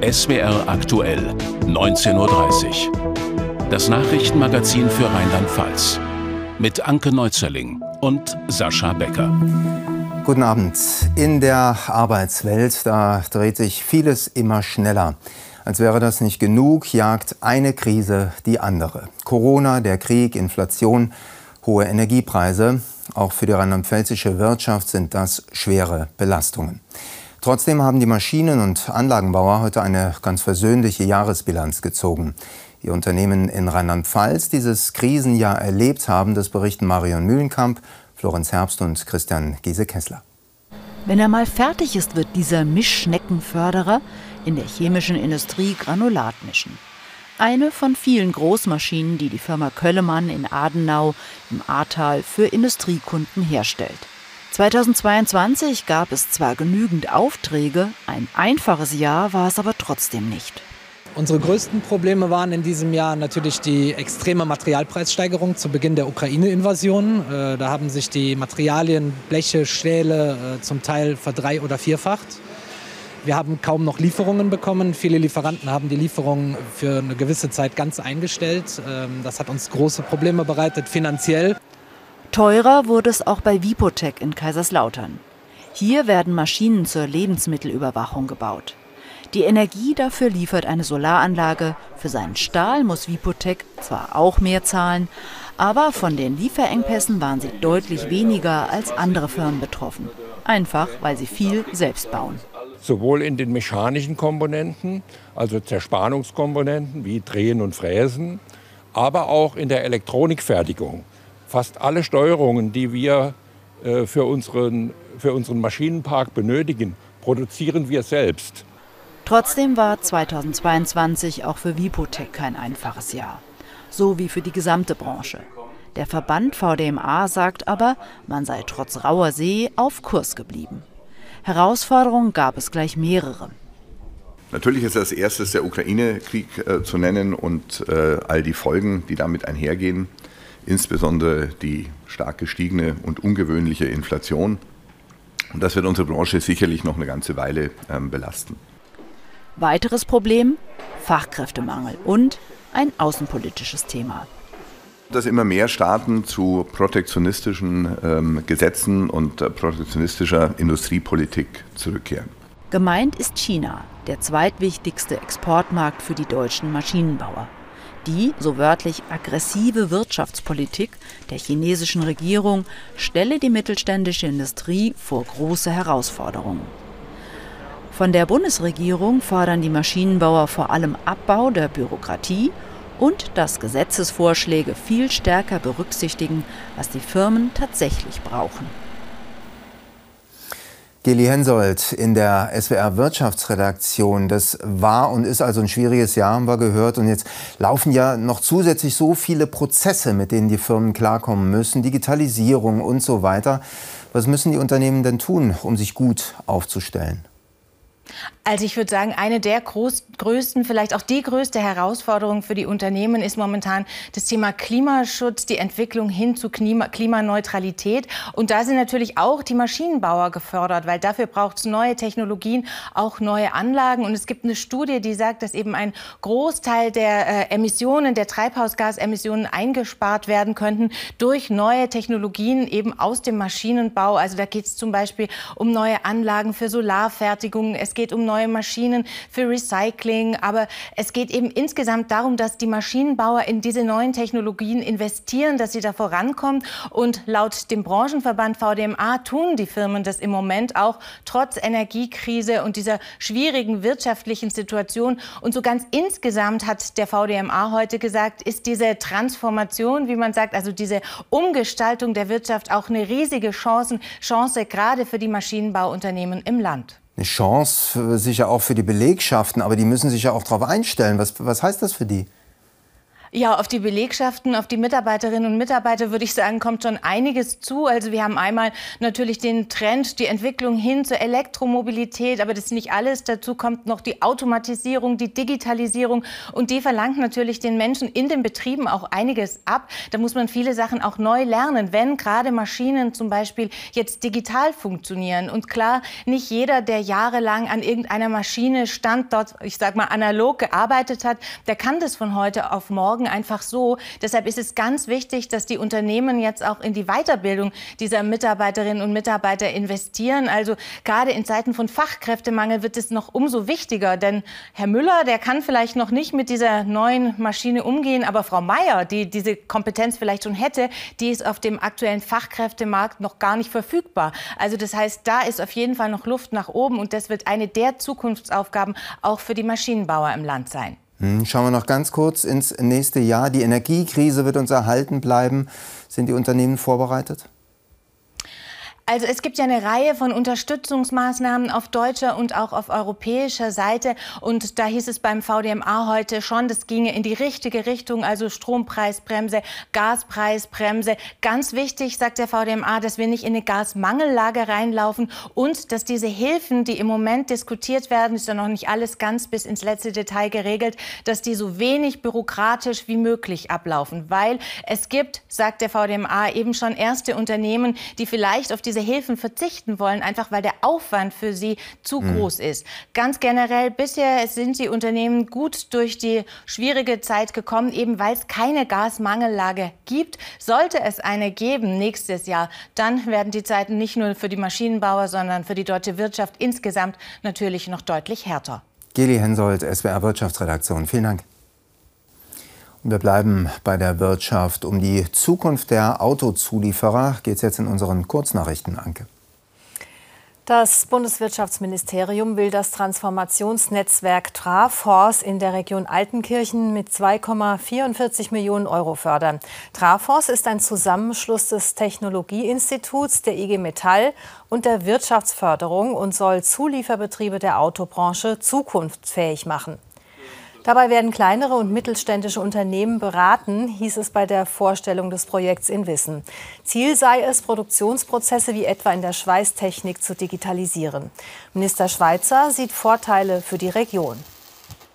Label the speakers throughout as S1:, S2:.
S1: SWR aktuell, 19.30 Uhr. Das Nachrichtenmagazin für Rheinland-Pfalz. Mit Anke Neuzerling und Sascha Becker.
S2: Guten Abend. In der Arbeitswelt, da dreht sich vieles immer schneller. Als wäre das nicht genug, jagt eine Krise die andere. Corona, der Krieg, Inflation, hohe Energiepreise. Auch für die rheinland-pfälzische Wirtschaft sind das schwere Belastungen. Trotzdem haben die Maschinen- und Anlagenbauer heute eine ganz versöhnliche Jahresbilanz gezogen. Die Unternehmen in Rheinland-Pfalz dieses Krisenjahr erlebt haben, das berichten Marion Mühlenkamp, Florenz Herbst und Christian Giese-Kessler.
S3: Wenn er mal fertig ist, wird dieser Mischschneckenförderer in der chemischen Industrie Granulat mischen. Eine von vielen Großmaschinen, die die Firma Köllemann in Adenau im Ahrtal für Industriekunden herstellt. 2022 gab es zwar genügend Aufträge, ein einfaches Jahr war es aber trotzdem nicht.
S4: Unsere größten Probleme waren in diesem Jahr natürlich die extreme Materialpreissteigerung zu Beginn der Ukraine-Invasion. Äh, da haben sich die Materialien, Bleche, Stähle äh, zum Teil verdrei- oder vierfacht. Wir haben kaum noch Lieferungen bekommen. Viele Lieferanten haben die Lieferungen für eine gewisse Zeit ganz eingestellt. Ähm, das hat uns große Probleme bereitet finanziell.
S3: Teurer wurde es auch bei Vipotec in Kaiserslautern. Hier werden Maschinen zur Lebensmittelüberwachung gebaut. Die Energie dafür liefert eine Solaranlage. Für seinen Stahl muss Vipotec zwar auch mehr zahlen, aber von den Lieferengpässen waren sie deutlich weniger als andere Firmen betroffen. Einfach, weil sie viel selbst bauen
S5: sowohl in den mechanischen Komponenten, also Zerspannungskomponenten wie Drehen und Fräsen, aber auch in der Elektronikfertigung. Fast alle Steuerungen, die wir äh, für, unseren, für unseren Maschinenpark benötigen, produzieren wir selbst.
S3: Trotzdem war 2022 auch für Vipotec kein einfaches Jahr. So wie für die gesamte Branche. Der Verband VDMA sagt aber, man sei trotz rauer See auf Kurs geblieben. Herausforderungen gab es gleich mehrere.
S6: Natürlich ist als erstes der Ukraine-Krieg äh, zu nennen und äh, all die Folgen, die damit einhergehen, insbesondere die stark gestiegene und ungewöhnliche Inflation. Und das wird unsere Branche sicherlich noch eine ganze Weile ähm, belasten.
S3: Weiteres Problem? Fachkräftemangel und ein außenpolitisches Thema
S6: dass immer mehr Staaten zu protektionistischen ähm, Gesetzen und äh, protektionistischer Industriepolitik zurückkehren.
S3: Gemeint ist China, der zweitwichtigste Exportmarkt für die deutschen Maschinenbauer. Die, so wörtlich, aggressive Wirtschaftspolitik der chinesischen Regierung stelle die mittelständische Industrie vor große Herausforderungen. Von der Bundesregierung fordern die Maschinenbauer vor allem Abbau der Bürokratie und dass Gesetzesvorschläge viel stärker berücksichtigen, was die Firmen tatsächlich brauchen.
S2: Geli Hensoldt in der SWR Wirtschaftsredaktion. Das war und ist also ein schwieriges Jahr, haben wir gehört. Und jetzt laufen ja noch zusätzlich so viele Prozesse, mit denen die Firmen klarkommen müssen. Digitalisierung und so weiter. Was müssen die Unternehmen denn tun, um sich gut aufzustellen?
S7: Also ich würde sagen, eine der groß, größten, vielleicht auch die größte Herausforderung für die Unternehmen ist momentan das Thema Klimaschutz, die Entwicklung hin zu Klima, Klimaneutralität. Und da sind natürlich auch die Maschinenbauer gefördert, weil dafür braucht es neue Technologien, auch neue Anlagen. Und es gibt eine Studie, die sagt, dass eben ein Großteil der äh, Emissionen, der Treibhausgasemissionen eingespart werden könnten durch neue Technologien eben aus dem Maschinenbau. Also da geht es zum Beispiel um neue Anlagen für Solarfertigung. Es geht um neue Maschinen für Recycling. Aber es geht eben insgesamt darum, dass die Maschinenbauer in diese neuen Technologien investieren, dass sie da vorankommen. Und laut dem Branchenverband VDMA tun die Firmen das im Moment auch trotz Energiekrise und dieser schwierigen wirtschaftlichen Situation. Und so ganz insgesamt hat der VDMA heute gesagt, ist diese Transformation, wie man sagt, also diese Umgestaltung der Wirtschaft auch eine riesige Chance, Chance gerade für die Maschinenbauunternehmen im Land
S2: eine Chance, sicher auch für die Belegschaften, aber die müssen sich ja auch darauf einstellen. Was, was heißt das für die?
S7: Ja, auf die Belegschaften, auf die Mitarbeiterinnen und Mitarbeiter würde ich sagen, kommt schon einiges zu. Also wir haben einmal natürlich den Trend, die Entwicklung hin zur Elektromobilität, aber das ist nicht alles. Dazu kommt noch die Automatisierung, die Digitalisierung und die verlangt natürlich den Menschen in den Betrieben auch einiges ab. Da muss man viele Sachen auch neu lernen, wenn gerade Maschinen zum Beispiel jetzt digital funktionieren. Und klar, nicht jeder, der jahrelang an irgendeiner Maschine stand, dort, ich sag mal, analog gearbeitet hat, der kann das von heute auf morgen morgen einfach so. Deshalb ist es ganz wichtig, dass die Unternehmen jetzt auch in die Weiterbildung dieser Mitarbeiterinnen und Mitarbeiter investieren. Also gerade in Zeiten von Fachkräftemangel wird es noch umso wichtiger. Denn Herr Müller, der kann vielleicht noch nicht mit dieser neuen Maschine umgehen, aber Frau Meier, die diese Kompetenz vielleicht schon hätte, die ist auf dem aktuellen Fachkräftemarkt noch gar nicht verfügbar. Also das heißt, da ist auf jeden Fall noch Luft nach oben und das wird eine der Zukunftsaufgaben auch für die Maschinenbauer im Land sein.
S2: Hm, schauen wir noch ganz kurz ins nächste Jahr. Die Energiekrise wird uns erhalten bleiben. Sind die Unternehmen vorbereitet?
S7: Also es gibt ja eine Reihe von Unterstützungsmaßnahmen auf deutscher und auch auf europäischer Seite. Und da hieß es beim VDMA heute schon, das ginge in die richtige Richtung, also Strompreisbremse, Gaspreisbremse. Ganz wichtig, sagt der VDMA, dass wir nicht in eine Gasmangellage reinlaufen und dass diese Hilfen, die im Moment diskutiert werden, ist ja noch nicht alles ganz bis ins letzte Detail geregelt, dass die so wenig bürokratisch wie möglich ablaufen. Weil es gibt, sagt der VDMA, eben schon erste Unternehmen, die vielleicht auf diese Hilfen verzichten wollen, einfach weil der Aufwand für sie zu mhm. groß ist. Ganz generell, bisher sind die Unternehmen gut durch die schwierige Zeit gekommen, eben weil es keine Gasmangellage gibt. Sollte es eine geben nächstes Jahr, dann werden die Zeiten nicht nur für die Maschinenbauer, sondern für die deutsche Wirtschaft insgesamt natürlich noch deutlich härter.
S2: Geli Hensoldt, SWR Wirtschaftsredaktion. Vielen Dank. Wir bleiben bei der Wirtschaft. Um die Zukunft der Autozulieferer geht es jetzt in unseren Kurznachrichten, Anke.
S8: Das Bundeswirtschaftsministerium will das Transformationsnetzwerk Trafors in der Region Altenkirchen mit 2,44 Millionen Euro fördern. Trafors ist ein Zusammenschluss des Technologieinstituts, der IG Metall und der Wirtschaftsförderung und soll Zulieferbetriebe der Autobranche zukunftsfähig machen. Dabei werden kleinere und mittelständische Unternehmen beraten, hieß es bei der Vorstellung des Projekts in Wissen. Ziel sei es, Produktionsprozesse wie etwa in der Schweißtechnik zu digitalisieren. Minister Schweizer sieht Vorteile für die Region.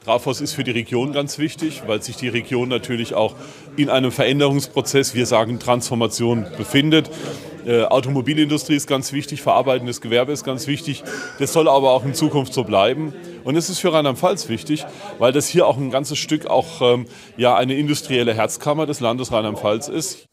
S9: Trafos ist für die Region ganz wichtig, weil sich die Region natürlich auch in einem Veränderungsprozess, wir sagen Transformation, befindet. Äh, Automobilindustrie ist ganz wichtig, verarbeitendes Gewerbe ist ganz wichtig. Das soll aber auch in Zukunft so bleiben. Und es ist für Rheinland-Pfalz wichtig, weil das hier auch ein ganzes Stück auch ähm, ja, eine industrielle Herzkammer des Landes Rheinland-Pfalz ist.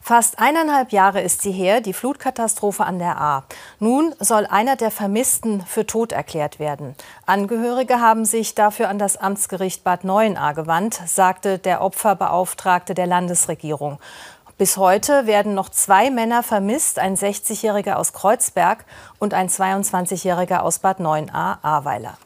S8: Fast eineinhalb Jahre ist sie her, die Flutkatastrophe an der A. Nun soll einer der Vermissten für tot erklärt werden. Angehörige haben sich dafür an das Amtsgericht Bad Neuenahr gewandt, sagte der Opferbeauftragte der Landesregierung. Bis heute werden noch zwei Männer vermisst, ein 60-Jähriger aus Kreuzberg und ein 22-Jähriger aus Bad Neuenahr-Ahrweiler.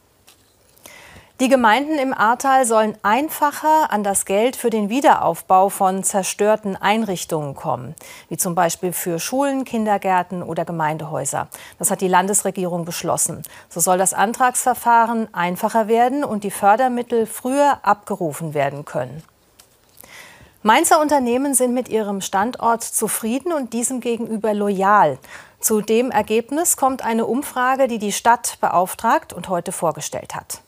S8: Die Gemeinden im Ahrtal sollen einfacher an das Geld für den Wiederaufbau von zerstörten Einrichtungen kommen, wie zum Beispiel für Schulen, Kindergärten oder Gemeindehäuser. Das hat die Landesregierung beschlossen. So soll das Antragsverfahren einfacher werden und die Fördermittel früher abgerufen werden können. Mainzer Unternehmen sind mit ihrem Standort zufrieden und diesem gegenüber loyal. Zu dem Ergebnis kommt eine Umfrage, die die Stadt beauftragt und heute vorgestellt hat.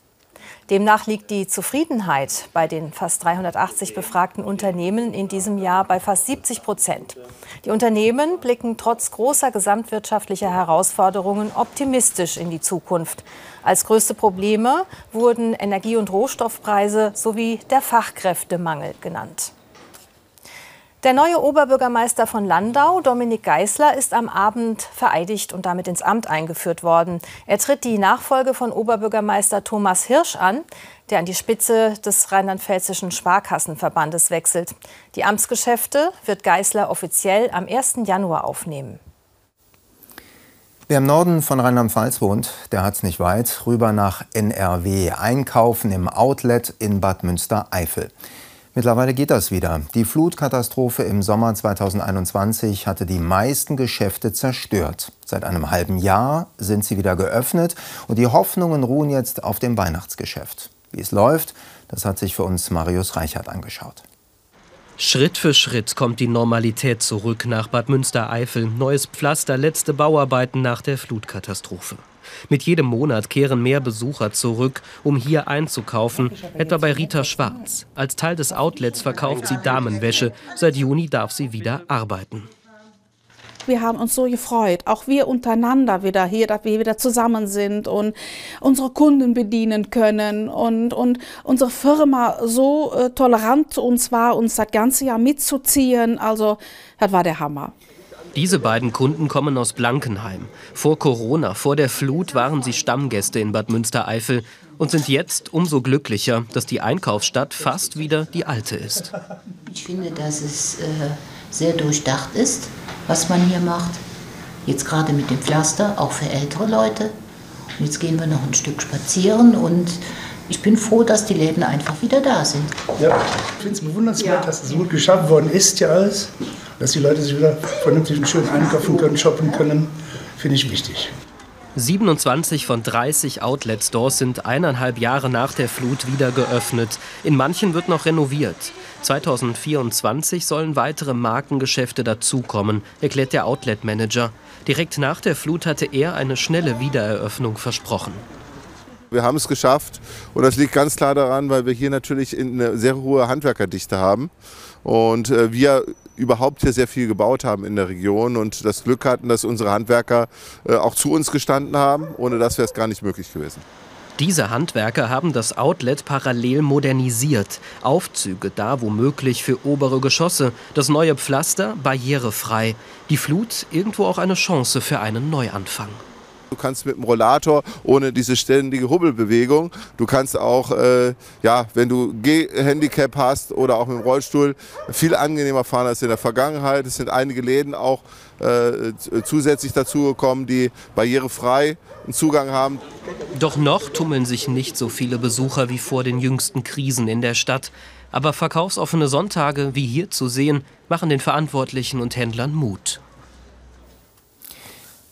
S8: Demnach liegt die Zufriedenheit bei den fast 380 befragten Unternehmen in diesem Jahr bei fast 70 Prozent. Die Unternehmen blicken trotz großer gesamtwirtschaftlicher Herausforderungen optimistisch in die Zukunft. Als größte Probleme wurden Energie- und Rohstoffpreise sowie der Fachkräftemangel genannt. Der neue Oberbürgermeister von Landau, Dominik Geißler, ist am Abend vereidigt und damit ins Amt eingeführt worden. Er tritt die Nachfolge von Oberbürgermeister Thomas Hirsch an, der an die Spitze des Rheinland-Pfälzischen Sparkassenverbandes wechselt. Die Amtsgeschäfte wird Geißler offiziell am 1. Januar aufnehmen.
S2: Wer im Norden von Rheinland-Pfalz wohnt, der hat es nicht weit, rüber nach NRW, einkaufen im Outlet in Bad Münstereifel. Mittlerweile geht das wieder. Die Flutkatastrophe im Sommer 2021 hatte die meisten Geschäfte zerstört. Seit einem halben Jahr sind sie wieder geöffnet und die Hoffnungen ruhen jetzt auf dem Weihnachtsgeschäft. Wie es läuft, das hat sich für uns Marius Reichert angeschaut.
S10: Schritt für Schritt kommt die Normalität zurück nach Bad Münstereifel. Neues Pflaster, letzte Bauarbeiten nach der Flutkatastrophe. Mit jedem Monat kehren mehr Besucher zurück, um hier einzukaufen, etwa bei Rita Schwarz. Als Teil des Outlets verkauft sie Damenwäsche. Seit Juni darf sie wieder arbeiten.
S11: Wir haben uns so gefreut, auch wir untereinander wieder hier, dass wir wieder zusammen sind und unsere Kunden bedienen können und, und unsere Firma so äh, tolerant zu uns war, uns das ganze Jahr mitzuziehen. Also, das war der Hammer.
S10: Diese beiden Kunden kommen aus Blankenheim. Vor Corona, vor der Flut, waren sie Stammgäste in Bad Münstereifel und sind jetzt umso glücklicher, dass die Einkaufsstadt fast wieder die alte ist.
S12: Ich finde, dass es äh, sehr durchdacht ist, was man hier macht. Jetzt gerade mit dem Pflaster, auch für ältere Leute. Jetzt gehen wir noch ein Stück spazieren und ich bin froh, dass die Läden einfach wieder da sind.
S13: Ja, ich finde es bewundernswert, ja. dass es so gut geschafft worden ist, ja alles dass die Leute sich wieder vernünftig und schön einkaufen können, shoppen können, finde ich wichtig.
S10: 27 von 30 Outlet-Stores sind eineinhalb Jahre nach der Flut wieder geöffnet. In manchen wird noch renoviert. 2024 sollen weitere Markengeschäfte dazukommen, erklärt der Outlet-Manager. Direkt nach der Flut hatte er eine schnelle Wiedereröffnung versprochen.
S14: Wir haben es geschafft und das liegt ganz klar daran, weil wir hier natürlich eine sehr hohe Handwerkerdichte haben und äh, wir überhaupt hier sehr viel gebaut haben in der Region und das Glück hatten, dass unsere Handwerker äh, auch zu uns gestanden haben. Ohne das wäre es gar nicht möglich gewesen.
S10: Diese Handwerker haben das Outlet parallel modernisiert. Aufzüge da womöglich für obere Geschosse, das neue Pflaster barrierefrei. Die Flut irgendwo auch eine Chance für einen Neuanfang.
S14: Du kannst mit dem Rollator ohne diese ständige Hubbelbewegung, du kannst auch, äh, ja, wenn du Gehhandicap hast oder auch mit dem Rollstuhl, viel angenehmer fahren als in der Vergangenheit. Es sind einige Läden auch äh, zusätzlich dazugekommen, die barrierefrei einen Zugang haben.
S10: Doch noch tummeln sich nicht so viele Besucher wie vor den jüngsten Krisen in der Stadt. Aber verkaufsoffene Sonntage, wie hier zu sehen, machen den Verantwortlichen und Händlern Mut.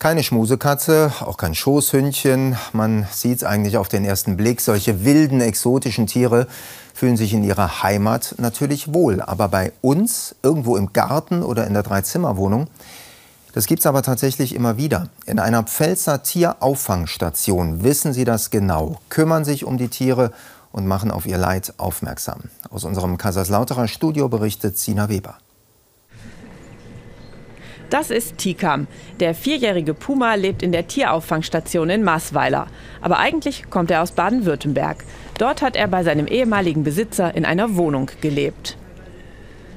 S2: Keine Schmusekatze, auch kein Schoßhündchen. Man sieht es eigentlich auf den ersten Blick. Solche wilden, exotischen Tiere fühlen sich in ihrer Heimat natürlich wohl. Aber bei uns, irgendwo im Garten oder in der Dreizimmerwohnung, das gibt es aber tatsächlich immer wieder. In einer Pfälzer Tierauffangstation wissen sie das genau, kümmern sich um die Tiere und machen auf ihr Leid aufmerksam. Aus unserem Kaiserslauterer Studio berichtet Sina Weber.
S15: Das ist Tikam. Der vierjährige Puma lebt in der Tierauffangstation in Maßweiler. Aber eigentlich kommt er aus Baden-Württemberg. Dort hat er bei seinem ehemaligen Besitzer in einer Wohnung gelebt.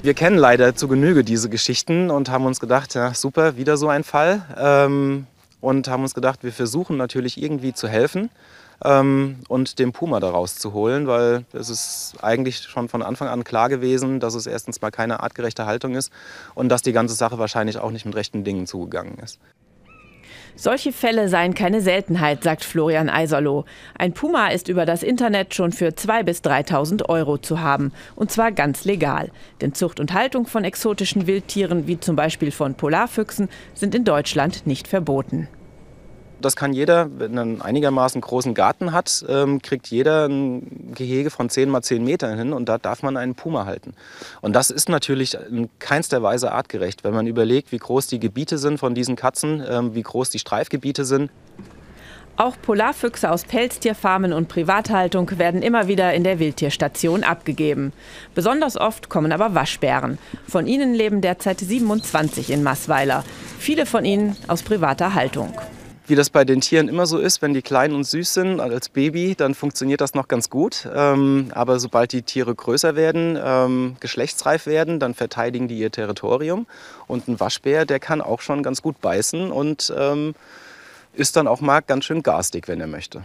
S16: Wir kennen leider zu Genüge diese Geschichten und haben uns gedacht, ja super, wieder so ein Fall. Ähm, und haben uns gedacht, wir versuchen natürlich irgendwie zu helfen ähm, und den Puma da rauszuholen, weil es ist eigentlich schon von Anfang an klar gewesen, dass es erstens mal keine artgerechte Haltung ist und dass die ganze Sache wahrscheinlich auch nicht mit rechten Dingen zugegangen ist.
S15: Solche Fälle seien keine Seltenheit, sagt Florian Eiserloh. Ein Puma ist über das Internet schon für 2.000 bis 3.000 Euro zu haben. Und zwar ganz legal. Denn Zucht und Haltung von exotischen Wildtieren, wie zum Beispiel von Polarfüchsen, sind in Deutschland nicht verboten.
S16: Das kann jeder, wenn er einen einigermaßen großen Garten hat, ähm, kriegt jeder ein Gehege von 10 mal 10 Metern hin und da darf man einen Puma halten. Und das ist natürlich in keinster Weise artgerecht, wenn man überlegt, wie groß die Gebiete sind von diesen Katzen, ähm, wie groß die Streifgebiete sind.
S15: Auch Polarfüchse aus Pelztierfarmen und Privathaltung werden immer wieder in der Wildtierstation abgegeben. Besonders oft kommen aber Waschbären. Von ihnen leben derzeit 27 in Maßweiler. Viele von ihnen aus privater Haltung.
S16: Wie das bei den Tieren immer so ist, wenn die klein und süß sind als Baby, dann funktioniert das noch ganz gut. Ähm, aber sobald die Tiere größer werden, ähm, geschlechtsreif werden, dann verteidigen die ihr Territorium. Und ein Waschbär, der kann auch schon ganz gut beißen und ähm, ist dann auch mal ganz schön garstig, wenn er möchte.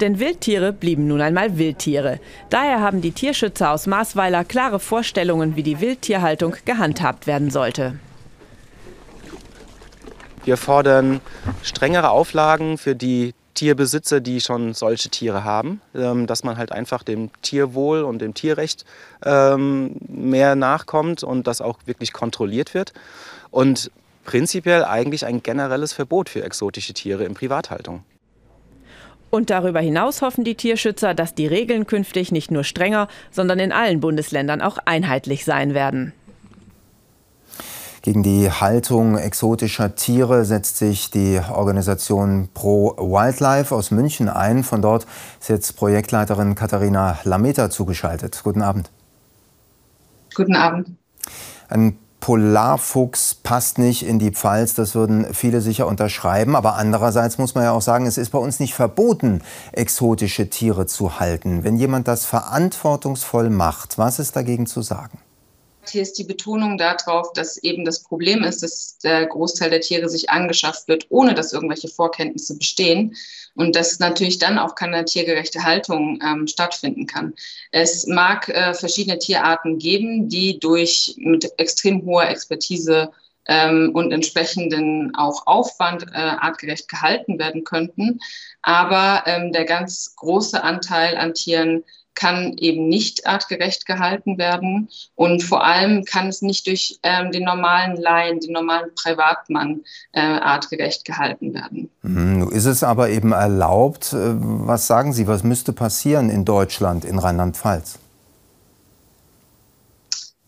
S15: Denn Wildtiere blieben nun einmal Wildtiere. Daher haben die Tierschützer aus Maßweiler klare Vorstellungen, wie die Wildtierhaltung gehandhabt werden sollte.
S16: Wir fordern strengere Auflagen für die Tierbesitzer, die schon solche Tiere haben, ähm, dass man halt einfach dem Tierwohl und dem Tierrecht ähm, mehr nachkommt und das auch wirklich kontrolliert wird. Und prinzipiell eigentlich ein generelles Verbot für exotische Tiere in Privathaltung.
S15: Und darüber hinaus hoffen die Tierschützer, dass die Regeln künftig nicht nur strenger, sondern in allen Bundesländern auch einheitlich sein werden.
S2: Gegen die Haltung exotischer Tiere setzt sich die Organisation Pro Wildlife aus München ein. Von dort ist jetzt Projektleiterin Katharina Lameta zugeschaltet. Guten Abend.
S17: Guten Abend.
S2: Ein Polarfuchs passt nicht in die Pfalz, das würden viele sicher unterschreiben. Aber andererseits muss man ja auch sagen, es ist bei uns nicht verboten, exotische Tiere zu halten. Wenn jemand das verantwortungsvoll macht, was ist dagegen zu sagen?
S17: Hier ist die Betonung darauf, dass eben das Problem ist, dass der Großteil der Tiere sich angeschafft wird, ohne dass irgendwelche Vorkenntnisse bestehen und dass natürlich dann auch keine tiergerechte Haltung ähm, stattfinden kann. Es mag äh, verschiedene Tierarten geben, die durch mit extrem hoher Expertise ähm, und entsprechenden auch Aufwand äh, artgerecht gehalten werden könnten. Aber ähm, der ganz große Anteil an Tieren kann eben nicht artgerecht gehalten werden. Und vor allem kann es nicht durch ähm, den normalen Laien, den normalen Privatmann äh, artgerecht gehalten werden.
S2: Mhm, ist es aber eben erlaubt. Äh, was sagen Sie, was müsste passieren in Deutschland, in Rheinland-Pfalz?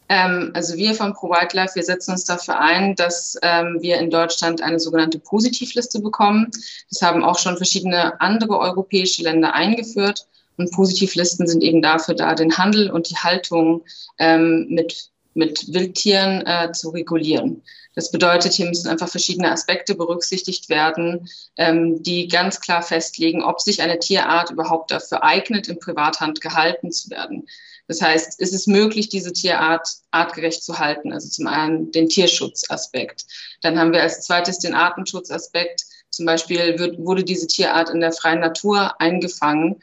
S17: Ähm, also wir von Pro Wildlife, wir setzen uns dafür ein, dass ähm, wir in Deutschland eine sogenannte Positivliste bekommen. Das haben auch schon verschiedene andere europäische Länder eingeführt. Und Positivlisten sind eben dafür da, den Handel und die Haltung ähm, mit, mit Wildtieren äh, zu regulieren. Das bedeutet, hier müssen einfach verschiedene Aspekte berücksichtigt werden, ähm, die ganz klar festlegen, ob sich eine Tierart überhaupt dafür eignet, in Privathand gehalten zu werden. Das heißt, ist es möglich, diese Tierart artgerecht zu halten? Also zum einen den Tierschutzaspekt. Dann haben wir als zweites den Artenschutzaspekt. Zum Beispiel wird, wurde diese Tierart in der freien Natur eingefangen.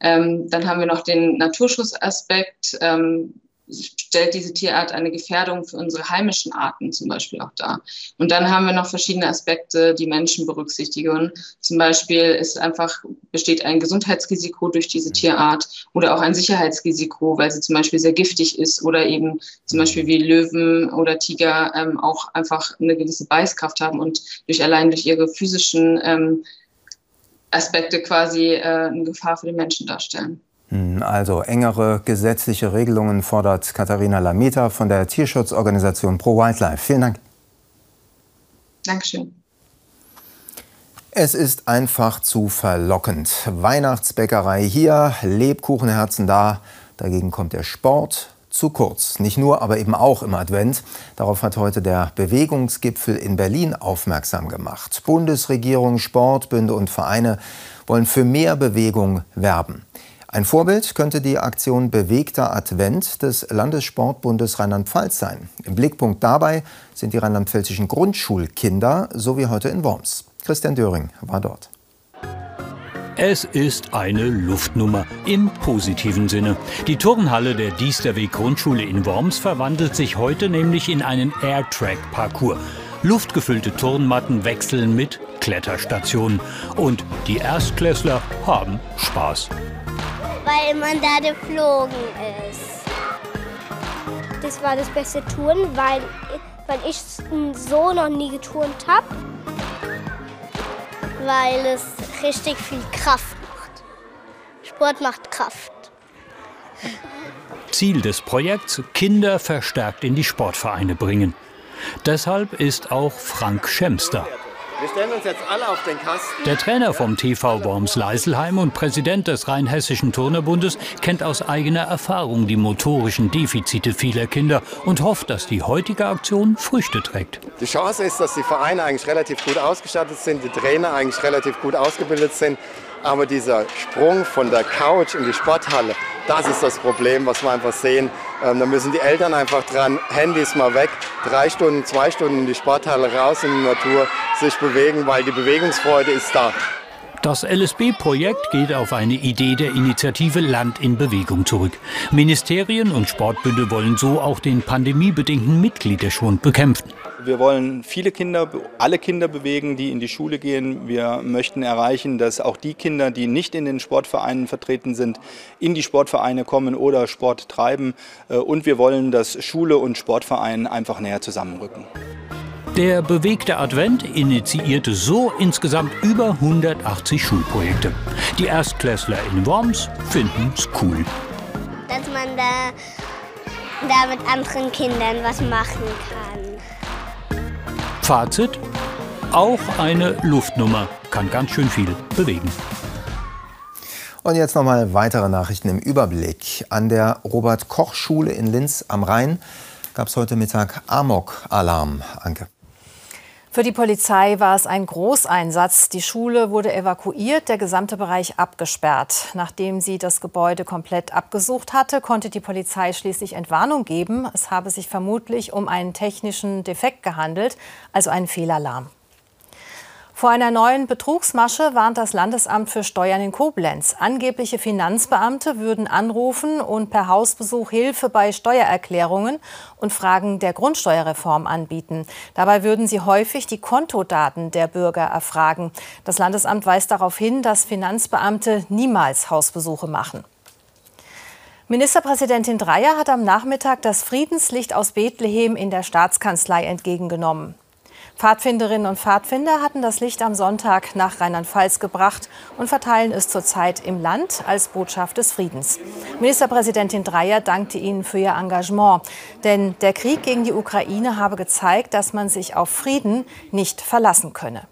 S17: Ähm, dann haben wir noch den Naturschutzaspekt. Ähm, stellt diese Tierart eine Gefährdung für unsere heimischen Arten zum Beispiel auch dar. Und dann haben wir noch verschiedene Aspekte, die Menschen berücksichtigen. Zum Beispiel ist einfach, besteht ein Gesundheitsrisiko durch diese Tierart oder auch ein Sicherheitsrisiko, weil sie zum Beispiel sehr giftig ist oder eben zum Beispiel wie Löwen oder Tiger ähm, auch einfach eine gewisse Beißkraft haben und durch allein durch ihre physischen ähm, Aspekte quasi äh, eine Gefahr für den Menschen darstellen.
S2: Hm, also engere gesetzliche Regelungen fordert Katharina Lameta von der Tierschutzorganisation Pro Wildlife. Vielen Dank.
S17: Dankeschön.
S2: Es ist einfach zu verlockend. Weihnachtsbäckerei hier, Lebkuchenherzen da. Dagegen kommt der Sport, zu kurz. Nicht nur, aber eben auch im Advent. Darauf hat heute der Bewegungsgipfel in Berlin aufmerksam gemacht. Bundesregierung, Sportbünde und Vereine wollen für mehr Bewegung werben. Ein Vorbild könnte die Aktion Bewegter Advent des Landessportbundes Rheinland-Pfalz sein. Im Blickpunkt dabei sind die rheinland-pfälzischen Grundschulkinder, so wie heute in Worms. Christian Döring war dort.
S18: Es ist eine Luftnummer im positiven Sinne. Die Turnhalle der Diesterweg Grundschule in Worms verwandelt sich heute nämlich in einen Airtrack-Parcours. Luftgefüllte Turnmatten wechseln mit Kletterstationen. Und die Erstklässler haben Spaß.
S19: Weil man da geflogen ist. Das war das beste Touren, weil, weil ich so noch nie geturnt habe. Weil es richtig viel Kraft macht. Sport macht Kraft.
S18: Ziel des Projekts Kinder verstärkt in die Sportvereine bringen. Deshalb ist auch Frank Schems da.
S20: Wir stellen uns jetzt alle auf den Kasten.
S18: Der Trainer vom TV Worms Leiselheim und Präsident des Rheinhessischen Turnerbundes kennt aus eigener Erfahrung die motorischen Defizite vieler Kinder und hofft, dass die heutige Aktion Früchte trägt.
S20: Die Chance ist, dass die Vereine eigentlich relativ gut ausgestattet sind, die Trainer eigentlich relativ gut ausgebildet sind. Aber dieser Sprung von der Couch in die Sporthalle, das ist das Problem, was wir einfach sehen. Ähm, da müssen die Eltern einfach dran, Handys mal weg, drei Stunden, zwei Stunden in die Sporthalle raus in die Natur, sich bewegen, weil die Bewegungsfreude ist da.
S18: Das LSB-Projekt geht auf eine Idee der Initiative Land in Bewegung zurück. Ministerien und Sportbünde wollen so auch den pandemiebedingten Mitgliederschwund bekämpfen.
S21: Wir wollen viele Kinder, alle Kinder bewegen, die in die Schule gehen. Wir möchten erreichen, dass auch die Kinder, die nicht in den Sportvereinen vertreten sind, in die Sportvereine kommen oder Sport treiben. Äh, und wir wollen, dass Schule und Sportverein einfach näher zusammenrücken.
S18: Der bewegte Advent initiierte so insgesamt über 180 Schulprojekte. Die Erstklässler in Worms finden es cool.
S19: Dass man da, da mit anderen Kindern was machen kann.
S18: Fazit: Auch eine Luftnummer kann ganz schön viel bewegen.
S2: Und jetzt nochmal weitere Nachrichten im Überblick. An der Robert-Koch-Schule in Linz am Rhein gab es heute Mittag Amok-Alarm. Anke.
S8: Für die Polizei war es ein Großeinsatz. Die Schule wurde evakuiert, der gesamte Bereich abgesperrt. Nachdem sie das Gebäude komplett abgesucht hatte, konnte die Polizei schließlich Entwarnung geben. Es habe sich vermutlich um einen technischen Defekt gehandelt, also einen Fehlalarm. Vor einer neuen Betrugsmasche warnt das Landesamt für Steuern in Koblenz. Angebliche Finanzbeamte würden anrufen und per Hausbesuch Hilfe bei Steuererklärungen und Fragen der Grundsteuerreform anbieten. Dabei würden sie häufig die Kontodaten der Bürger erfragen. Das Landesamt weist darauf hin, dass Finanzbeamte niemals Hausbesuche machen. Ministerpräsidentin Dreyer hat am Nachmittag das Friedenslicht aus Bethlehem in der Staatskanzlei entgegengenommen. Pfadfinderinnen und Pfadfinder hatten das Licht am Sonntag nach Rheinland-Pfalz gebracht und verteilen es zurzeit im Land als Botschaft des Friedens. Ministerpräsidentin Dreyer dankte ihnen für ihr Engagement. Denn der Krieg gegen die Ukraine habe gezeigt, dass man sich auf Frieden nicht verlassen könne.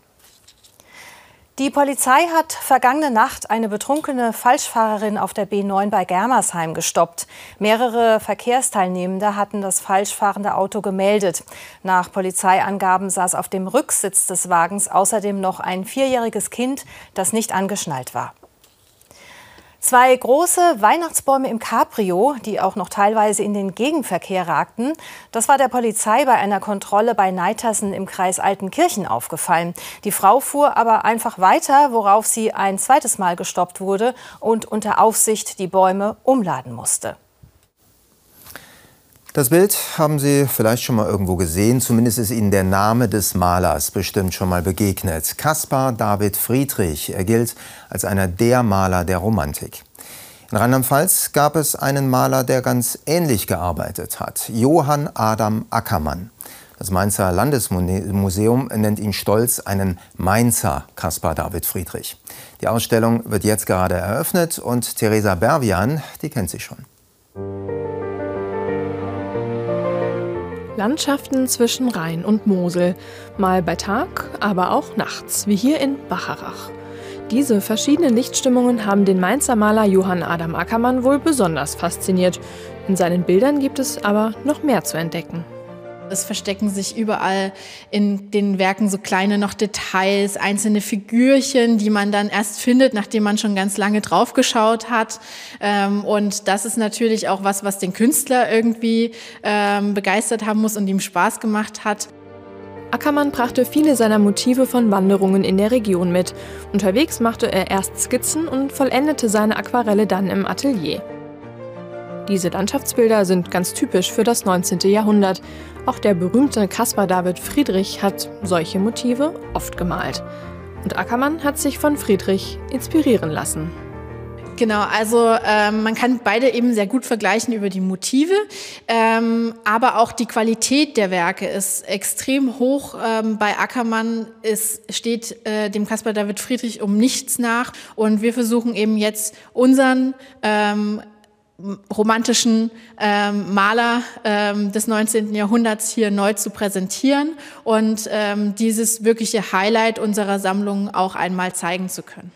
S8: Die Polizei hat vergangene Nacht eine betrunkene Falschfahrerin auf der B9 bei Germersheim gestoppt. Mehrere Verkehrsteilnehmende hatten das falschfahrende Auto gemeldet. Nach Polizeiangaben saß auf dem Rücksitz des Wagens außerdem noch ein vierjähriges Kind, das nicht angeschnallt war. Zwei große Weihnachtsbäume im Cabrio, die auch noch teilweise in den Gegenverkehr ragten, das war der Polizei bei einer Kontrolle bei Neitersen im Kreis Altenkirchen aufgefallen. Die Frau fuhr aber einfach weiter, worauf sie ein zweites Mal gestoppt wurde und unter Aufsicht die Bäume umladen musste.
S2: Das Bild haben Sie vielleicht schon mal irgendwo gesehen. Zumindest ist Ihnen der Name des Malers bestimmt schon mal begegnet. Caspar David Friedrich. Er gilt als einer der Maler der Romantik. In Rheinland-Pfalz gab es einen Maler, der ganz ähnlich gearbeitet hat. Johann Adam Ackermann. Das Mainzer Landesmuseum nennt ihn stolz einen Mainzer Caspar David Friedrich. Die Ausstellung wird jetzt gerade eröffnet und Theresa Bervian, die kennt sie schon.
S22: Landschaften zwischen Rhein und Mosel, mal bei Tag, aber auch nachts, wie hier in Bacharach. Diese verschiedenen Lichtstimmungen haben den Mainzer Maler Johann Adam Ackermann wohl besonders fasziniert. In seinen Bildern gibt es aber noch mehr zu entdecken.
S23: Es verstecken sich überall in den Werken so kleine noch Details, einzelne Figürchen, die man dann erst findet, nachdem man schon ganz lange draufgeschaut hat. Ähm, und das ist natürlich auch was, was den Künstler irgendwie ähm, begeistert haben muss und ihm Spaß gemacht hat.
S22: Ackermann brachte viele seiner Motive von Wanderungen in der Region mit. Unterwegs machte er erst Skizzen und vollendete seine Aquarelle dann im Atelier. Diese Landschaftsbilder sind ganz typisch für das 19. Jahrhundert. Auch der berühmte Caspar David Friedrich hat solche Motive oft gemalt. Und Ackermann hat sich von Friedrich inspirieren lassen.
S23: Genau, also ähm, man kann beide eben sehr gut vergleichen über die Motive, ähm, aber auch die Qualität der Werke ist extrem hoch. Ähm, bei Ackermann ist, steht äh, dem Caspar David Friedrich um nichts nach und wir versuchen eben jetzt unseren ähm, romantischen ähm, Maler ähm, des 19. Jahrhunderts hier neu zu präsentieren und ähm, dieses wirkliche Highlight unserer Sammlung auch einmal zeigen zu können.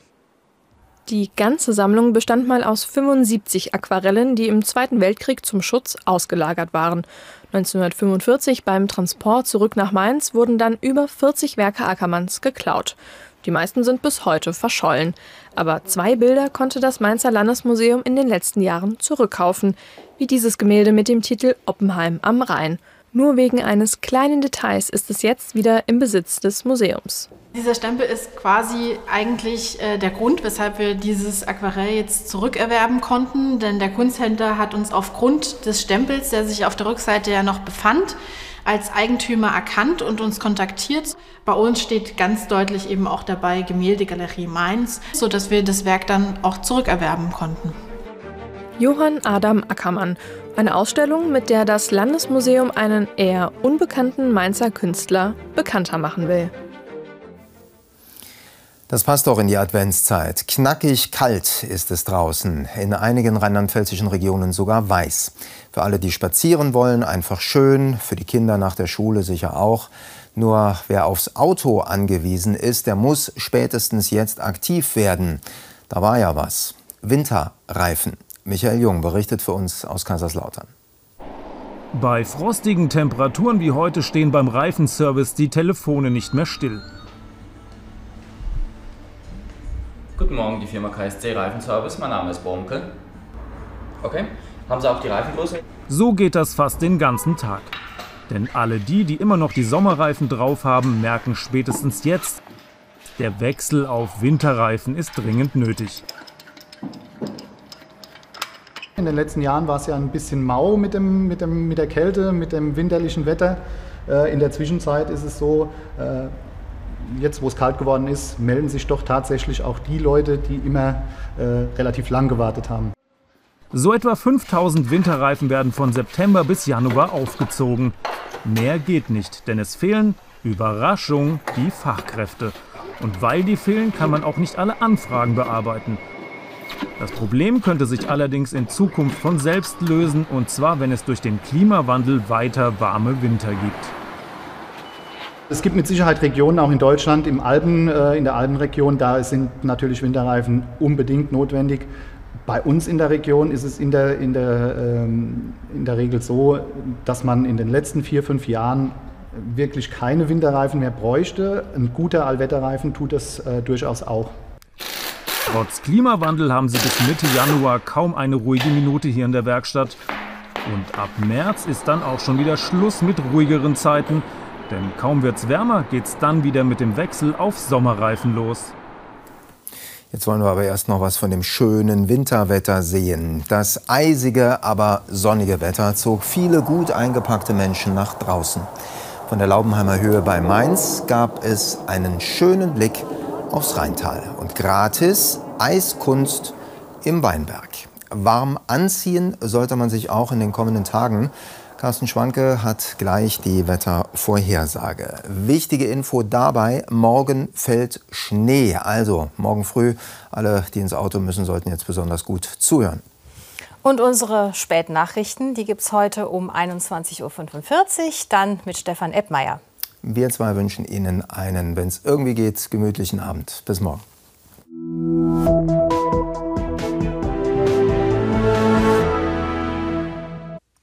S22: Die ganze Sammlung bestand mal aus 75 Aquarellen, die im Zweiten Weltkrieg zum Schutz ausgelagert waren. 1945 beim Transport zurück nach Mainz wurden dann über 40 Werke Ackermanns geklaut. Die meisten sind bis heute verschollen. Aber zwei Bilder konnte das Mainzer Landesmuseum in den letzten Jahren zurückkaufen, wie dieses Gemälde mit dem Titel Oppenheim am Rhein. Nur wegen eines kleinen Details ist es jetzt wieder im Besitz des Museums.
S23: Dieser Stempel ist quasi eigentlich äh, der Grund, weshalb wir dieses Aquarell jetzt zurückerwerben konnten. Denn der Kunsthändler hat uns aufgrund des Stempels, der sich auf der Rückseite ja noch befand, als Eigentümer erkannt und uns kontaktiert. Bei uns steht ganz deutlich eben auch dabei Gemäldegalerie Mainz, sodass wir das Werk dann auch zurückerwerben konnten.
S22: Johann Adam Ackermann. Eine Ausstellung, mit der das Landesmuseum einen eher unbekannten Mainzer Künstler bekannter machen will.
S2: Das passt doch in die Adventszeit. Knackig kalt ist es draußen. In einigen rheinland-pfälzischen Regionen sogar weiß. Für alle, die spazieren wollen, einfach schön. Für die Kinder nach der Schule sicher auch. Nur wer aufs Auto angewiesen ist, der muss spätestens jetzt aktiv werden. Da war ja was. Winterreifen. Michael Jung berichtet für uns aus Kaiserslautern.
S24: Bei frostigen Temperaturen wie heute stehen beim Reifenservice die Telefone nicht mehr still.
S25: Guten Morgen, die Firma KSC Reifenservice. Mein Name ist Bomke. Okay. Haben Sie auch die Reifengröße?
S24: So geht das fast den ganzen Tag. Denn alle die, die immer noch die Sommerreifen drauf haben, merken spätestens jetzt, der Wechsel auf Winterreifen ist dringend nötig.
S26: In den letzten Jahren war es ja ein bisschen mau mit, dem, mit, dem, mit der Kälte, mit dem winterlichen Wetter. Äh, in der Zwischenzeit ist es so, äh, jetzt wo es kalt geworden ist, melden sich doch tatsächlich auch die Leute, die immer äh, relativ lang gewartet haben.
S24: So etwa 5000 Winterreifen werden von September bis Januar aufgezogen. Mehr geht nicht, denn es fehlen, Überraschung, die Fachkräfte. Und weil die fehlen, kann man auch nicht alle Anfragen bearbeiten. Das Problem könnte sich allerdings in Zukunft von selbst lösen, und zwar wenn es durch den Klimawandel weiter warme Winter gibt.
S26: Es gibt mit Sicherheit Regionen, auch in Deutschland, im Alpen, äh, in der Alpenregion, da sind natürlich Winterreifen unbedingt notwendig. Bei uns in der Region ist es in der, in, der, ähm, in der Regel so, dass man in den letzten vier, fünf Jahren wirklich keine Winterreifen mehr bräuchte. Ein guter Allwetterreifen tut das äh, durchaus auch.
S24: Trotz Klimawandel haben sie bis Mitte Januar kaum eine ruhige Minute hier in der Werkstatt. Und ab März ist dann auch schon wieder Schluss mit ruhigeren Zeiten. Denn kaum wird's wärmer, geht's dann wieder mit dem Wechsel auf Sommerreifen los.
S2: Jetzt wollen wir aber erst noch was von dem schönen Winterwetter sehen. Das eisige, aber sonnige Wetter zog viele gut eingepackte Menschen nach draußen. Von der Laubenheimer Höhe bei Mainz gab es einen schönen Blick aufs Rheintal und gratis Eiskunst im Weinberg. Warm anziehen sollte man sich auch in den kommenden Tagen. Carsten Schwanke hat gleich die Wettervorhersage. Wichtige Info dabei, morgen fällt Schnee. Also morgen früh, alle, die ins Auto müssen, sollten jetzt besonders gut zuhören.
S8: Und unsere Spätnachrichten, die gibt es heute um 21.45 Uhr, dann mit Stefan Eppmeier.
S2: Wir zwei wünschen Ihnen einen, wenn es irgendwie geht, gemütlichen Abend. Bis morgen.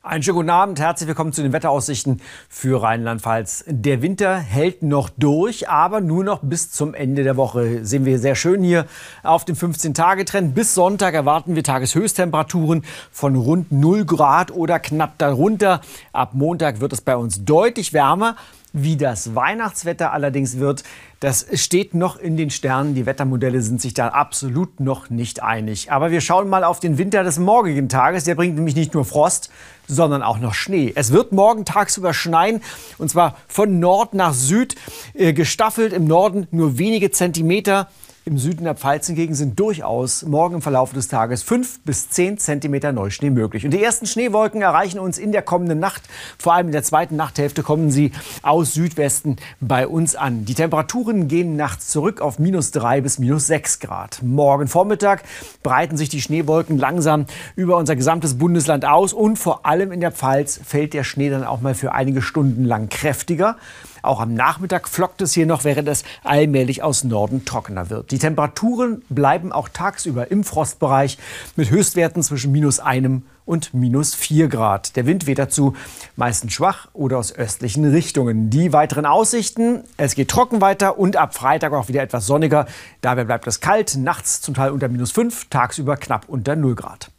S27: Einen schönen guten Abend, herzlich willkommen zu den Wetteraussichten für Rheinland-Pfalz. Der Winter hält noch durch, aber nur noch bis zum Ende der Woche. Sehen wir sehr schön hier auf dem 15-Tage-Trend. Bis Sonntag erwarten wir Tageshöchsttemperaturen von rund 0 Grad oder knapp darunter. Ab Montag wird es bei uns deutlich wärmer. Wie das Weihnachtswetter allerdings wird, das steht noch in den Sternen. Die Wettermodelle sind sich da absolut noch nicht einig. Aber wir schauen mal auf den Winter des morgigen Tages. Der bringt nämlich nicht nur Frost, sondern auch noch Schnee. Es wird morgen tagsüber schneien und zwar von Nord nach Süd äh, gestaffelt. Im Norden nur wenige Zentimeter. Im Süden der Pfalz hingegen sind durchaus morgen im Verlauf des Tages 5 bis 10 Zentimeter Neuschnee möglich. Und die ersten Schneewolken erreichen uns in der kommenden Nacht. Vor allem in der zweiten Nachthälfte kommen sie aus Südwesten bei uns an. Die Temperaturen gehen nachts zurück auf minus 3 bis minus 6 Grad. Morgen Vormittag breiten sich die Schneewolken langsam über unser gesamtes Bundesland aus. Und vor allem in der Pfalz fällt der Schnee dann auch mal für einige Stunden lang kräftiger. Auch am Nachmittag flockt es hier noch, während es allmählich aus Norden trockener wird. Die Temperaturen bleiben auch tagsüber im Frostbereich mit Höchstwerten zwischen minus einem und minus 4 Grad. Der Wind weht dazu meistens schwach oder aus östlichen Richtungen. Die weiteren Aussichten, es geht trocken weiter und ab Freitag auch wieder etwas sonniger. Dabei bleibt es kalt, nachts zum Teil unter minus 5, tagsüber knapp unter 0 Grad.